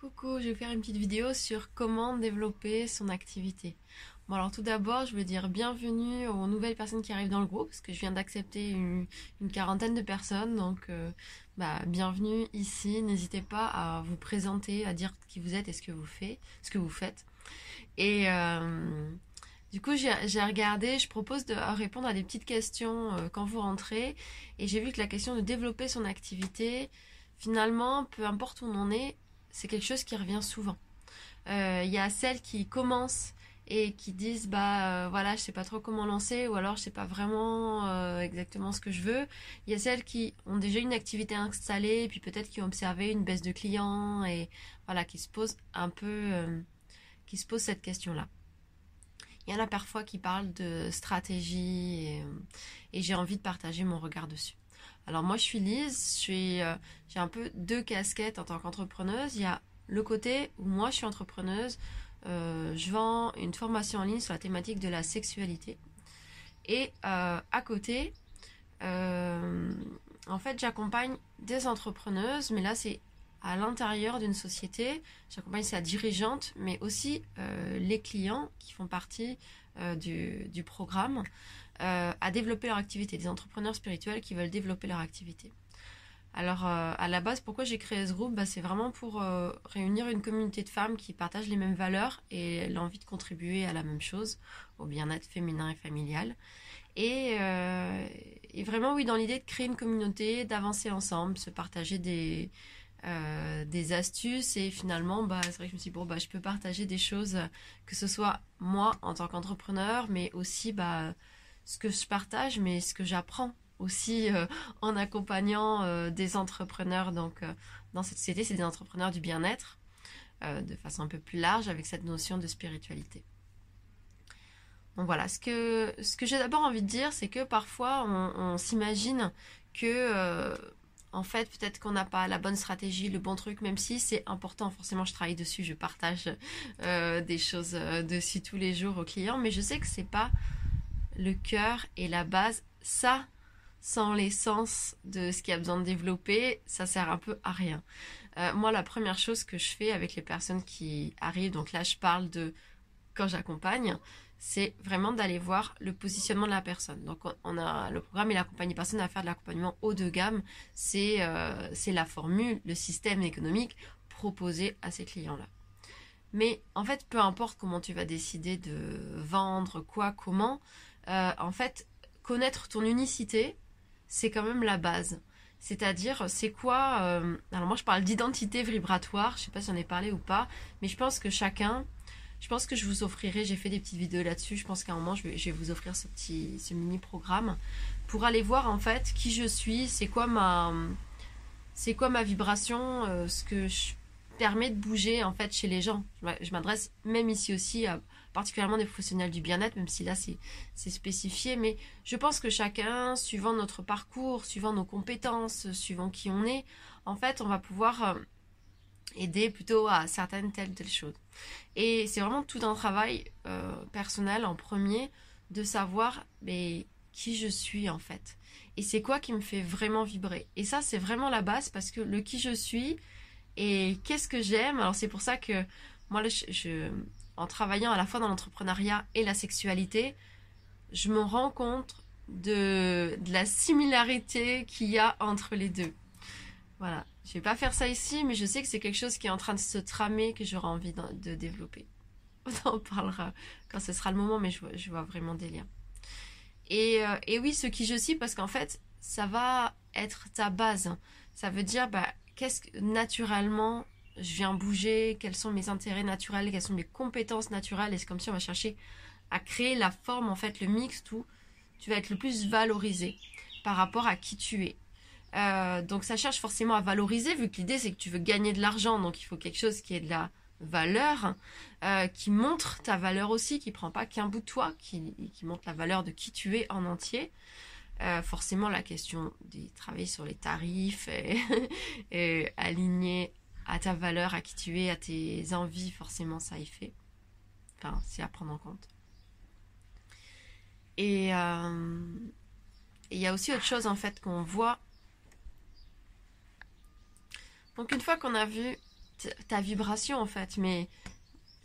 Coucou, je vais faire une petite vidéo sur comment développer son activité. Bon alors tout d'abord, je veux dire bienvenue aux nouvelles personnes qui arrivent dans le groupe, parce que je viens d'accepter une, quarantaine de personnes, donc euh, bah, bienvenue ici. N'hésitez pas à vous présenter, à dire qui vous êtes et ce que vous faites. Ce que vous faites. Et euh, du coup, j'ai regardé, je propose de répondre à des petites questions euh, quand vous rentrez, et j'ai vu que la question de développer son activité, finalement, peu importe où on en est, c'est quelque chose qui revient souvent. Euh, il y a celles qui commencent et qui disent bah euh, voilà je sais pas trop comment lancer ou alors je sais pas vraiment euh, exactement ce que je veux. Il y a celles qui ont déjà une activité installée et puis peut-être qui ont observé une baisse de clients et voilà qui se posent un peu qui se posent cette question là. Il y en a parfois qui parlent de stratégie et j'ai envie de partager mon regard dessus. Alors moi je suis Lise, euh, j'ai un peu deux casquettes en tant qu'entrepreneuse. Il y a le côté où moi je suis entrepreneuse, euh, je vends une formation en ligne sur la thématique de la sexualité. Et euh, à côté, en fait j'accompagne des entrepreneuses, mais là c'est à l'intérieur d'une société. J'accompagne sa dirigeante, mais aussi les clients qui font partie du, programme. Euh, à développer leur activité, des entrepreneurs spirituels qui veulent développer leur activité. Alors euh, à la base, pourquoi j'ai créé ce groupe? Bah, C'est vraiment pour euh, réunir une communauté de femmes qui partagent les mêmes valeurs et l'envie de contribuer à la même chose, au bien-être féminin et familial. Et, vraiment, oui, dans l'idée de créer une communauté, d'avancer ensemble, se partager des, astuces et finalement bah, c'est vrai que je me suis dit bon bah je peux partager des choses que ce soit moi en tant qu'entrepreneur mais aussi ce que je partage, mais ce que j'apprends aussi euh, en accompagnant euh, des entrepreneurs. Donc, euh, dans cette société, c'est des entrepreneurs du bien-être, de façon un peu plus large, avec cette notion de spiritualité. Donc voilà, ce que, ce que j'ai d'abord envie de dire, c'est que parfois on, s'imagine que, en fait, peut-être qu'on n'a pas la bonne stratégie, le bon truc, même si c'est important. Forcément, je travaille dessus, je partage des choses dessus tous les jours aux clients, mais je sais que c'est pas le cœur est la base. Ça, sans l'essence de ce qu'il y a besoin de développer, ça sert un peu à rien. Euh, moi, la première chose que je fais avec les personnes qui arrivent, donc là, je parle de quand j'accompagne, c'est vraiment d'aller voir le positionnement de la personne. Donc, on a le programme et l'accompagner personne à faire de l'accompagnement haut de gamme. C'est euh, c'est la formule, le système économique proposé à ces clients-là. Mais en fait, peu importe comment tu vas décider de vendre, quoi, comment, euh, en fait, connaître ton unicité, c'est quand même la base. C'est-à-dire, c'est quoi euh, Alors moi, je parle d'identité vibratoire. Je sais pas si j'en ai parlé ou pas, mais je pense que chacun, je pense que je vous offrirai. J'ai fait des petites vidéos là-dessus. Je pense qu'à un moment, je vais, vous offrir ce petit, ce mini programme pour aller voir en fait qui je suis. C'est quoi ma, c'est quoi ma vibration, euh, ce que je permet de bouger en fait chez les gens. Je m'adresse même ici aussi à particulièrement des professionnels du bien-être, même si là c'est spécifié. Mais je pense que chacun, suivant notre parcours, suivant nos compétences, suivant qui on est, en fait, on va pouvoir euh, aider plutôt à certaines telles telles choses. Et c'est vraiment tout un travail euh, personnel en premier de savoir mais, qui je suis en fait. Et c'est quoi qui me fait vraiment vibrer. Et ça, c'est vraiment la base parce que le qui je suis et qu'est-ce que j'aime? Alors c'est pour ça que moi, je, en travaillant à la fois dans l'entrepreneuriat et la sexualité, je me rends compte de, la similarité qu'il y a entre les deux. Voilà, je vais pas faire ça ici, mais je sais que c'est quelque chose qui est en train de se tramer, que j'aurai envie de, développer. On en parlera quand ce sera le moment, mais je vois, vraiment des liens. Et, euh, et, oui, ce qui je suis, parce qu'en fait, ça va être ta base. Ça veut dire, bah, qu'est-ce que naturellement je viens bouger, quels sont mes intérêts naturels, quelles sont mes compétences naturelles. Et c'est comme si on va chercher à créer la forme, en fait, le mix, où tu vas être le plus valorisé par rapport à qui tu es. Euh, donc ça cherche forcément à valoriser, vu que l'idée c'est que tu veux gagner de l'argent, donc il faut quelque chose qui ait de la valeur, euh, qui montre ta valeur aussi, qui prend pas qu'un bout de toi, qui, montre la valeur de qui tu es en entier. Euh, forcément, la question de travailler sur les tarifs et, et aligner à ta valeur, à qui tu es, à tes envies, forcément ça y fait. Enfin, c'est à prendre en compte. Et euh, il y a aussi autre chose en fait qu'on voit. Donc une fois qu'on a vu ta vibration en fait. Mais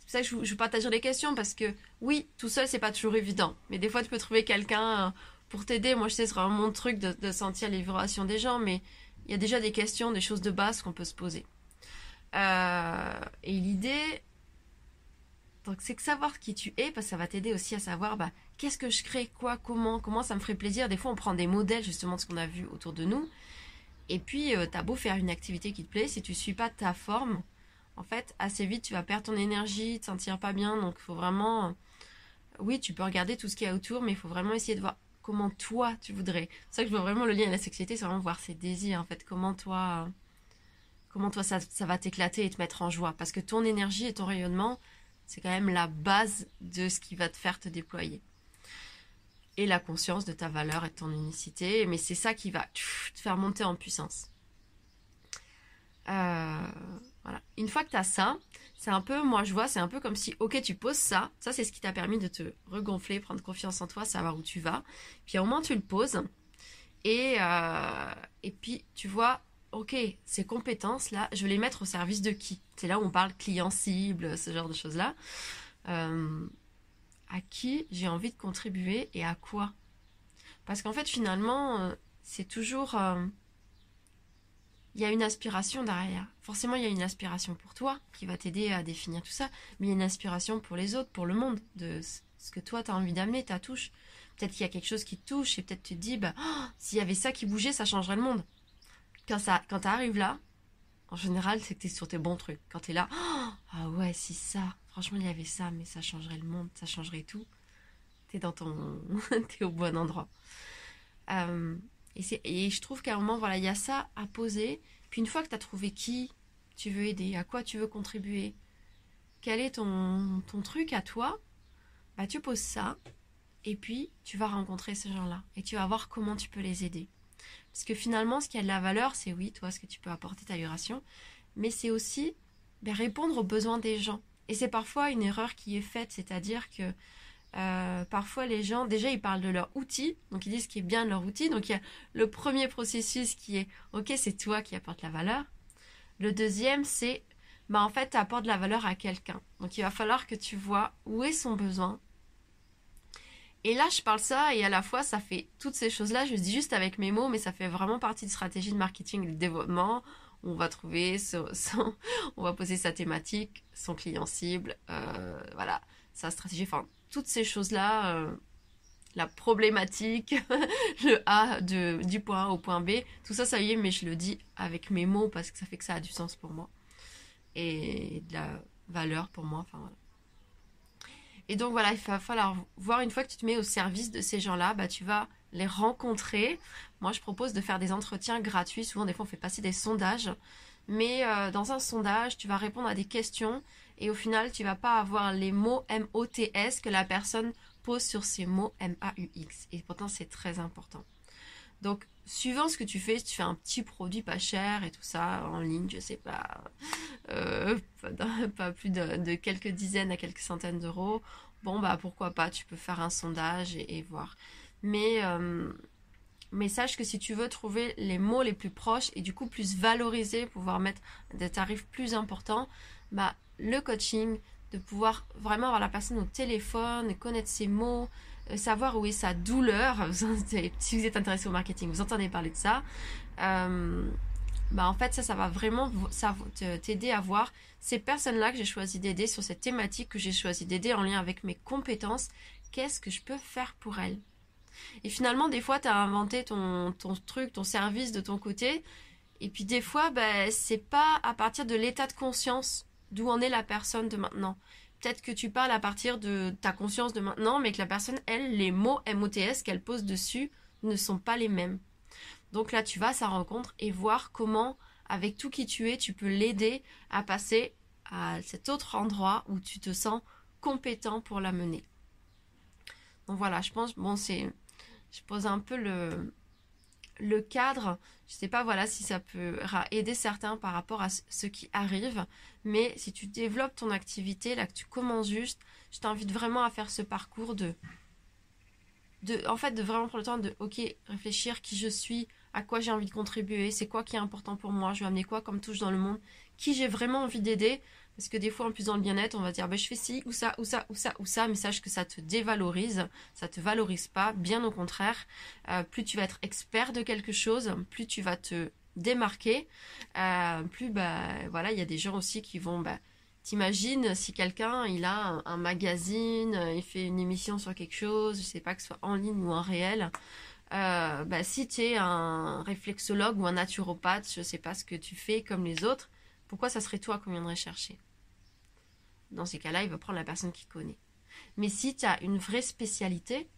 c'est pour ça que je, je partage les questions parce que oui, tout seul c'est pas toujours évident. Mais des fois tu peux trouver quelqu'un euh, pour t'aider. Moi je sais, c'est vraiment mon truc de, sentir les vibrations des gens, mais il y a déjà des questions, des choses de base qu'on peut se poser. Euh, et l'idée, c'est que savoir qui tu es, parce que ça va t'aider aussi à savoir bah, qu'est-ce que je crée, quoi, comment, comment ça me ferait plaisir. Des fois, on prend des modèles justement de ce qu'on a vu autour de nous. Et puis, euh, t'as beau faire une activité qui te plaît, si tu suis pas ta forme, en fait, assez vite, tu vas perdre ton énergie, te sentir pas bien. Donc, il faut vraiment. Oui, tu peux regarder tout ce qu'il y a autour, mais il faut vraiment essayer de voir comment toi tu voudrais. C'est ça que je vois vraiment le lien à la sexualité, c'est vraiment voir ses désirs, en fait. Comment toi. Comment toi ça, ça va t'éclater et te mettre en joie. Parce que ton énergie et ton rayonnement, c'est quand même la base de ce qui va te faire te déployer. Et la conscience de ta valeur et de ton unicité. Mais c'est ça qui va te faire monter en puissance. Euh, Une fois que tu as ça, c'est un peu, moi je vois, c'est un peu comme si, ok, tu poses ça. Ça, c'est ce qui t'a permis de te regonfler, prendre confiance en toi, savoir où tu vas. Puis au moins, tu le poses. Et, euh, et puis, tu vois, ok, ces compétences-là, je vais les mettre au service de qui? C'est là où on parle client cible, ce genre de choses-là. Euh, à qui j'ai envie de contribuer et à quoi? Parce qu'en fait, finalement, euh, c'est toujours... il y a une aspiration derrière. Forcément, il y a une aspiration pour toi qui va t'aider à définir tout ça, mais il y a une aspiration pour les autres, pour le monde, de ce que toi, tu as envie d'amener, ta touche. Peut-être qu'il y a quelque chose qui te touche et peut-être tu te dis, bah, oh, s'il y avait ça qui bougeait, ça changerait le monde quand ça quand t'arrives là, en général, c'est que t'es sur tes bons trucs. Quand t'es là, oh, ah ouais, si ça, franchement, il y avait ça, mais ça changerait le monde, ça changerait tout. T'es dans ton, au bon endroit. Euh, et, je trouve qu'à un moment, voilà, il y a ça à poser. Puis une fois que t'as trouvé qui tu veux aider, à quoi tu veux contribuer, quel est ton, ton truc à toi, bah tu poses ça. Et puis, tu vas rencontrer ces gens-là. Et tu vas voir comment tu peux les aider. Parce que finalement, ce qui a de la valeur, c'est oui, toi, ce que tu peux apporter ta vibration, mais c'est aussi ben, répondre aux besoins des gens. Et c'est parfois une erreur qui est faite, c'est-à-dire que euh, parfois les gens, déjà, ils parlent de leur outil, donc ils disent ce qui est bien de leur outil. Donc il y a le premier processus qui est, ok, c'est toi qui apporte la valeur. Le deuxième, c'est, bah en fait, tu apportes la valeur à quelqu'un. Donc il va falloir que tu vois où est son besoin, et là, je parle ça et à la fois, ça fait toutes ces choses-là. Je dis juste avec mes mots, mais ça fait vraiment partie de stratégie de marketing et de développement. On va trouver on va poser sa thématique, son client cible, euh, voilà, sa stratégie. Enfin, toutes ces choses-là, euh, la problématique, le A de, du point A au point B, tout ça, ça y est, mais je le dis avec mes mots parce que ça fait que ça a du sens pour moi et de la valeur pour moi. Enfin, voilà. Et donc voilà, il va falloir voir une fois que tu te mets au service de ces gens-là, bah, tu vas les rencontrer. Moi, je propose de faire des entretiens gratuits. Souvent, des fois, on fait passer des sondages. Mais euh, dans un sondage, tu vas répondre à des questions et au final, tu vas pas avoir les mots M-O-T-S que la personne pose sur ces mots M-A-U-X. Et pourtant, c'est très important. Donc, suivant ce que tu fais, si tu fais un petit produit pas cher et tout ça en ligne, je sais pas, euh, pas, plus de, quelques dizaines à quelques centaines d'euros, bon bah pourquoi pas, tu peux faire un sondage et, voir. Mais euh, mais sache que si tu veux trouver les mots les plus proches et du coup plus valorisés, pouvoir mettre des tarifs plus importants, bah le coaching, de pouvoir vraiment avoir la personne au téléphone, connaître ses mots, euh, savoir où est sa douleur. si vous êtes intéressé au marketing, vous entendez parler de ça. Euh, bah en fait ça ça va vraiment t'aider à voir ces personnes là que j'ai choisi d'aider sur cette thématique que j'ai choisi d'aider en lien avec mes compétences qu'est-ce que je peux faire pour elles? Et finalement des fois tu as inventé ton, ton truc ton service de ton côté et puis des fois bah, c'est pas à partir de l'état de conscience d'où en est la personne de maintenant peut-être que tu parles à partir de ta conscience de maintenant, mais que la personne, elle, les mots MOTS qu'elle pose dessus ne sont pas les mêmes. Donc là, tu vas à sa rencontre et voir comment, avec tout qui tu es, tu peux l'aider à passer à cet autre endroit où tu te sens compétent pour la mener. Donc voilà, je pense, bon, c'est, je pose un peu le, le cadre, je sais pas voilà si ça peut aider certains par rapport à ce qui arrive, mais si tu développes ton activité, là que tu commences juste, je t'invite vraiment à faire ce parcours de, de en fait de vraiment prendre le temps de ok réfléchir qui je suis, à quoi j'ai envie de contribuer, c'est quoi qui est important pour moi, je vais amener quoi comme touche dans le monde, qui j'ai vraiment envie d'aider. Parce que des fois, en plus dans le bien-être, on va dire, bah, je fais ci, ou ça, ou ça, ou ça, ou ça, mais sache que ça te dévalorise, ça te valorise pas, bien au contraire. Euh, plus tu vas être expert de quelque chose, plus tu vas te démarquer, euh, plus, bah, voilà, il y a des gens aussi qui vont, bah, t'imagines si quelqu'un, il a un, magazine, il fait une émission sur quelque chose, je sais pas que ce soit en ligne ou en réel, euh, bah, si tu es un réflexologue ou un naturopathe, je sais pas ce que tu fais comme les autres, pourquoi ça serait toi qu'on viendrait chercher? Dans ces cas-là, il va prendre la personne qui connaît. Mais si tu as une vraie spécialité,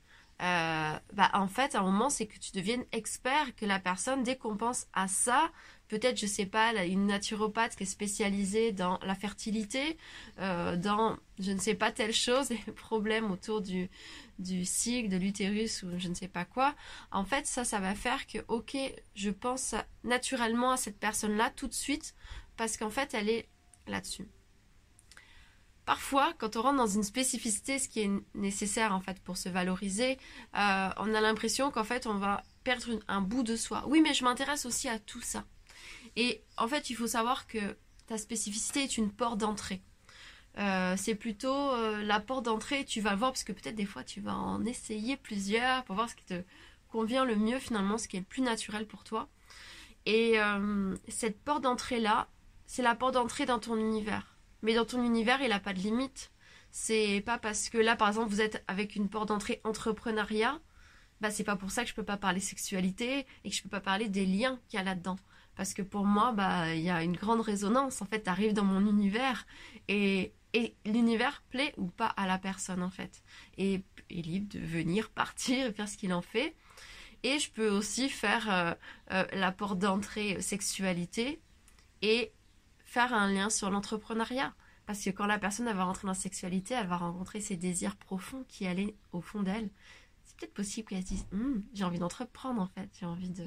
euh, bah en fait, à un moment, c'est que tu deviennes expert, que la personne, dès qu'on pense à ça, peut-être, je sais pas, une naturopathe qui est spécialisée dans la fertilité, euh, dans, je ne sais pas, telle chose, des problèmes autour du, du cycle, de l'utérus ou je ne sais pas quoi. En fait, ça, ça va faire que, ok, je pense naturellement à cette personne-là tout de suite parce qu'en fait, elle est là-dessus. Parfois, quand on rentre dans une spécificité, ce qui est nécessaire en fait pour se valoriser, euh, on a l'impression qu'en fait on va perdre un bout de soi. Oui, mais je m'intéresse aussi à tout ça. Et en fait, il faut savoir que ta spécificité est une porte d'entrée. Euh, c'est plutôt euh, la porte d'entrée, tu vas voir, parce que peut-être des fois tu vas en essayer plusieurs pour voir ce qui te convient le mieux finalement, ce qui est le plus naturel pour toi. Et cette porte d'entrée-là, c'est la porte d'entrée dans ton univers. Mais dans ton univers, il n'a pas de limite. C'est pas parce que là, par exemple, vous êtes avec une porte d'entrée entrepreneuriat, bah c'est pas pour ça que je peux pas parler sexualité et que je peux pas parler des liens qu'il y a là-dedans. Parce que pour moi, bah il y a une grande résonance. En fait, tu arrives dans mon univers et, et l'univers plaît ou pas à la personne en fait. Et est libre de venir, partir et faire ce qu'il en fait. Et je peux aussi faire euh, euh, la porte d'entrée sexualité et faire un lien sur l'entrepreneuriat. Parce que quand la personne va rentrer dans la sexualité, elle va rencontrer ses désirs profonds qui allaient au fond d'elle. C'est peut-être possible qu'elle se dise hum, J'ai envie d'entreprendre en fait, j'ai envie de,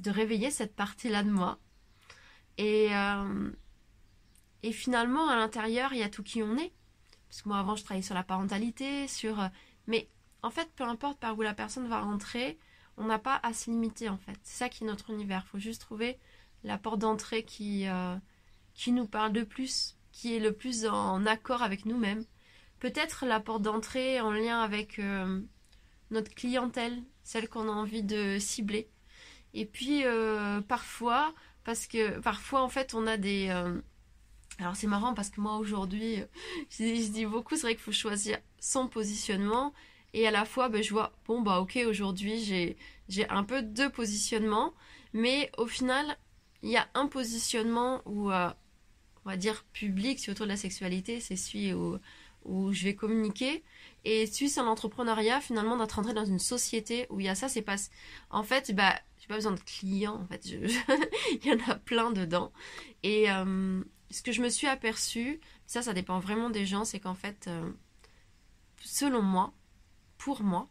de réveiller cette partie-là de moi. Et, euh, et finalement, à l'intérieur, il y a tout qui on est. Parce que moi, avant, je travaillais sur la parentalité, sur. Euh, mais en fait, peu importe par où la personne va rentrer, on n'a pas à se limiter en fait. C'est ça qui est notre univers. Il faut juste trouver la porte d'entrée qui, euh, qui nous parle de plus, qui est le plus en accord avec nous-mêmes. Peut-être la porte d'entrée en lien avec euh, notre clientèle, celle qu'on a envie de cibler. Et puis euh, parfois, parce que parfois en fait on a des... alors c'est marrant parce que moi aujourd'hui, je, dis beaucoup, c'est vrai qu'il faut choisir son positionnement. Et à la fois, ben, je vois, bon bah ok, aujourd'hui j'ai, j'ai un peu deux positionnements. Mais au final, il y a un positionnement où, euh, on va dire, public, sur autour de la sexualité, c'est celui où, je vais communiquer. Et celui sur l'entrepreneuriat, finalement, d'être rentré dans une société où il y a ça, c'est pas. En fait, bah, j'ai pas besoin de clients, en fait. il y en a plein dedans. Et euh, ce que je me suis aperçu, ça, ça dépend vraiment des gens, c'est qu'en fait, euh, selon moi, pour moi,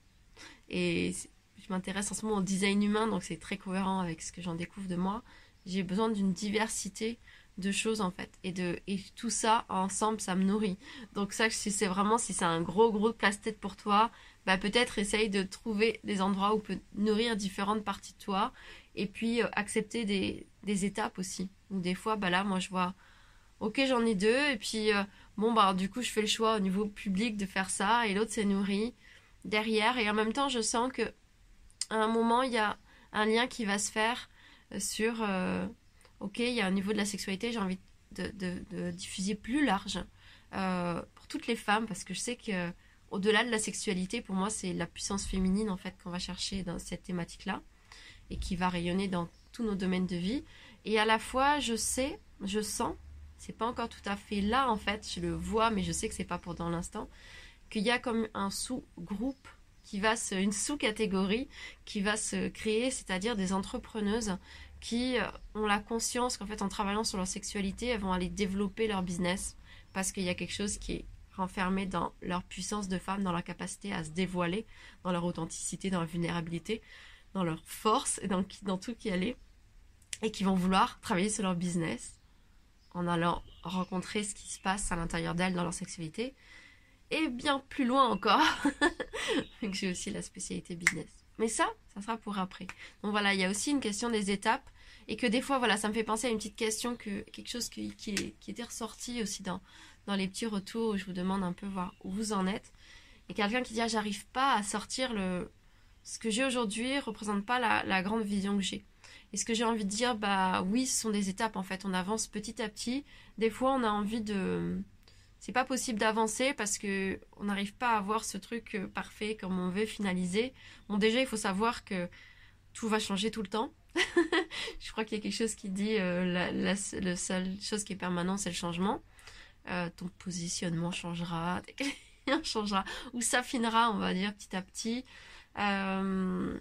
et je m'intéresse en ce moment au design humain, donc c'est très cohérent avec ce que j'en découvre de moi j'ai besoin d'une diversité de choses en fait. Et de et tout ça ensemble ça me nourrit. Donc ça si c'est vraiment si c'est un gros gros casse-tête pour toi bah peut-être essaye de trouver des endroits où peut nourrir différentes parties de toi et puis euh, accepter des, des étapes aussi. Ou des fois bah là moi je vois ok j'en ai deux et puis euh, bon bah du coup je fais le choix au niveau public de faire ça et l'autre c'est nourri derrière. Et en même temps je sens que à un moment il y a un lien qui va se faire sur, euh, ok, il y a un niveau de la sexualité, j'ai envie de, diffuser plus large euh, pour toutes les femmes, parce que je sais que au-delà de la sexualité, pour moi, c'est la puissance féminine en fait qu'on va chercher dans cette thématique-là et qui va rayonner dans tous nos domaines de vie. Et à la fois, je sais, je sens, c'est pas encore tout à fait là en fait, je le vois, mais je sais que c'est pas pour dans l'instant, qu'il y a comme un sous-groupe qui va se, une sous-catégorie qui va se créer, c'est-à-dire des entrepreneuses qui euh, ont la conscience qu'en fait en travaillant sur leur sexualité, elles vont aller développer leur business parce qu'il y a quelque chose qui est renfermé dans leur puissance de femme, dans leur capacité à se dévoiler, dans leur authenticité, dans leur vulnérabilité, dans leur force et dans, dans tout qui allait, et qui vont vouloir travailler sur leur business en allant rencontrer ce qui se passe à l'intérieur d'elles dans leur sexualité, et bien plus loin encore, j'ai aussi la spécialité business. Mais ça, ça sera pour après. Donc voilà, il y a aussi une question des étapes. Et que des fois, voilà, ça me fait penser à une petite question, que quelque chose qui, qui, était ressorti aussi dans, dans les petits retours où je vous demande un peu voir où vous en êtes. Et quelqu'un qui dit ah, j'arrive pas à sortir le ce que j'ai aujourd'hui représente pas la, la grande vision que j'ai. Et ce que j'ai envie de dire, bah oui, ce sont des étapes en fait. On avance petit à petit. Des fois, on a envie de c'est pas possible d'avancer parce que on n'arrive pas à avoir ce truc euh, parfait comme on veut finaliser. Bon, déjà, il faut savoir que tout va changer tout le temps. je crois qu'il y a quelque chose qui dit euh, la, seule chose qui est permanente, c'est le changement. Euh, ton positionnement changera, changera, ou s'affinera, on va dire, petit à petit. Euh,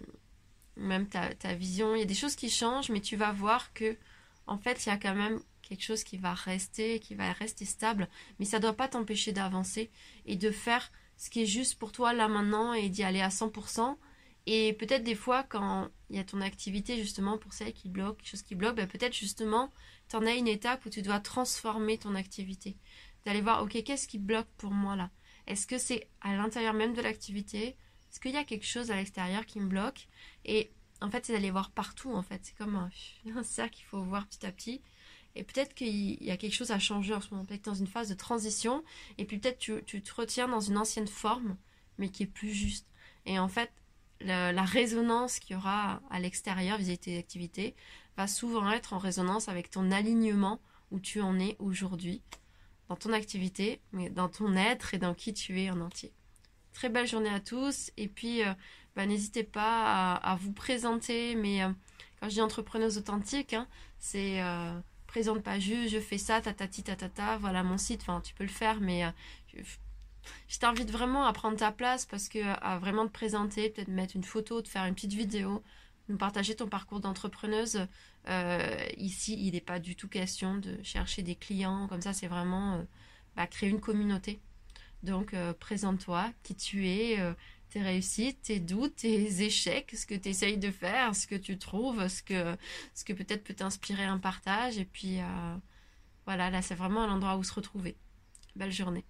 même ta, ta, vision, il y a des choses qui changent, mais tu vas voir que, en fait, il y a quand même quelque chose qui va rester, qui va rester stable, mais ça ne doit pas t'empêcher d'avancer et de faire ce qui est juste pour toi là maintenant et d'y aller à 100%. Et peut-être des fois, quand il y a ton activité justement pour celle qui bloque, quelque chose qui bloque, ben peut-être justement, tu en as une étape où tu dois transformer ton activité. D'aller voir, ok, qu'est-ce qui bloque pour moi là? Est-ce que c'est à l'intérieur même de l'activité? Est-ce qu'il y a quelque chose à l'extérieur qui me bloque? Et en fait, c'est d'aller voir partout en fait. C'est comme un, un cercle qu'il faut voir petit à petit. Et peut-être qu'il y a quelque chose à changer en ce moment, peut-être dans une phase de transition, et puis peut-être tu, tu te retiens dans une ancienne forme, mais qui est plus juste. Et en fait, la, résonance qu'il y aura à l'extérieur vis-à-vis de tes activités va souvent être en résonance avec ton alignement où tu en es aujourd'hui, dans ton activité, mais dans ton être et dans qui tu es en entier. Très belle journée à tous, et puis euh, bah, n'hésitez pas à, vous présenter, mais euh, quand je dis entrepreneuse authentique, hein, c'est... Euh, présente pas juste, je fais ça, tatati, tatata, voilà mon site, enfin tu peux le faire, mais euh, je, t'invite vraiment à prendre ta place parce que à vraiment te présenter, peut-être mettre une photo, de faire une petite vidéo, nous partager ton parcours d'entrepreneuse. Euh, ici, il n'est pas du tout question de chercher des clients, comme ça c'est vraiment euh, bah, créer une communauté. Donc présente-toi, qui tu es, tes réussites, tes doutes, tes échecs, ce que tu essayes de faire, ce que tu trouves, ce que, ce que peut-être peut t'inspirer un partage. Et puis euh, voilà, là c'est vraiment un endroit où se retrouver. Belle journée.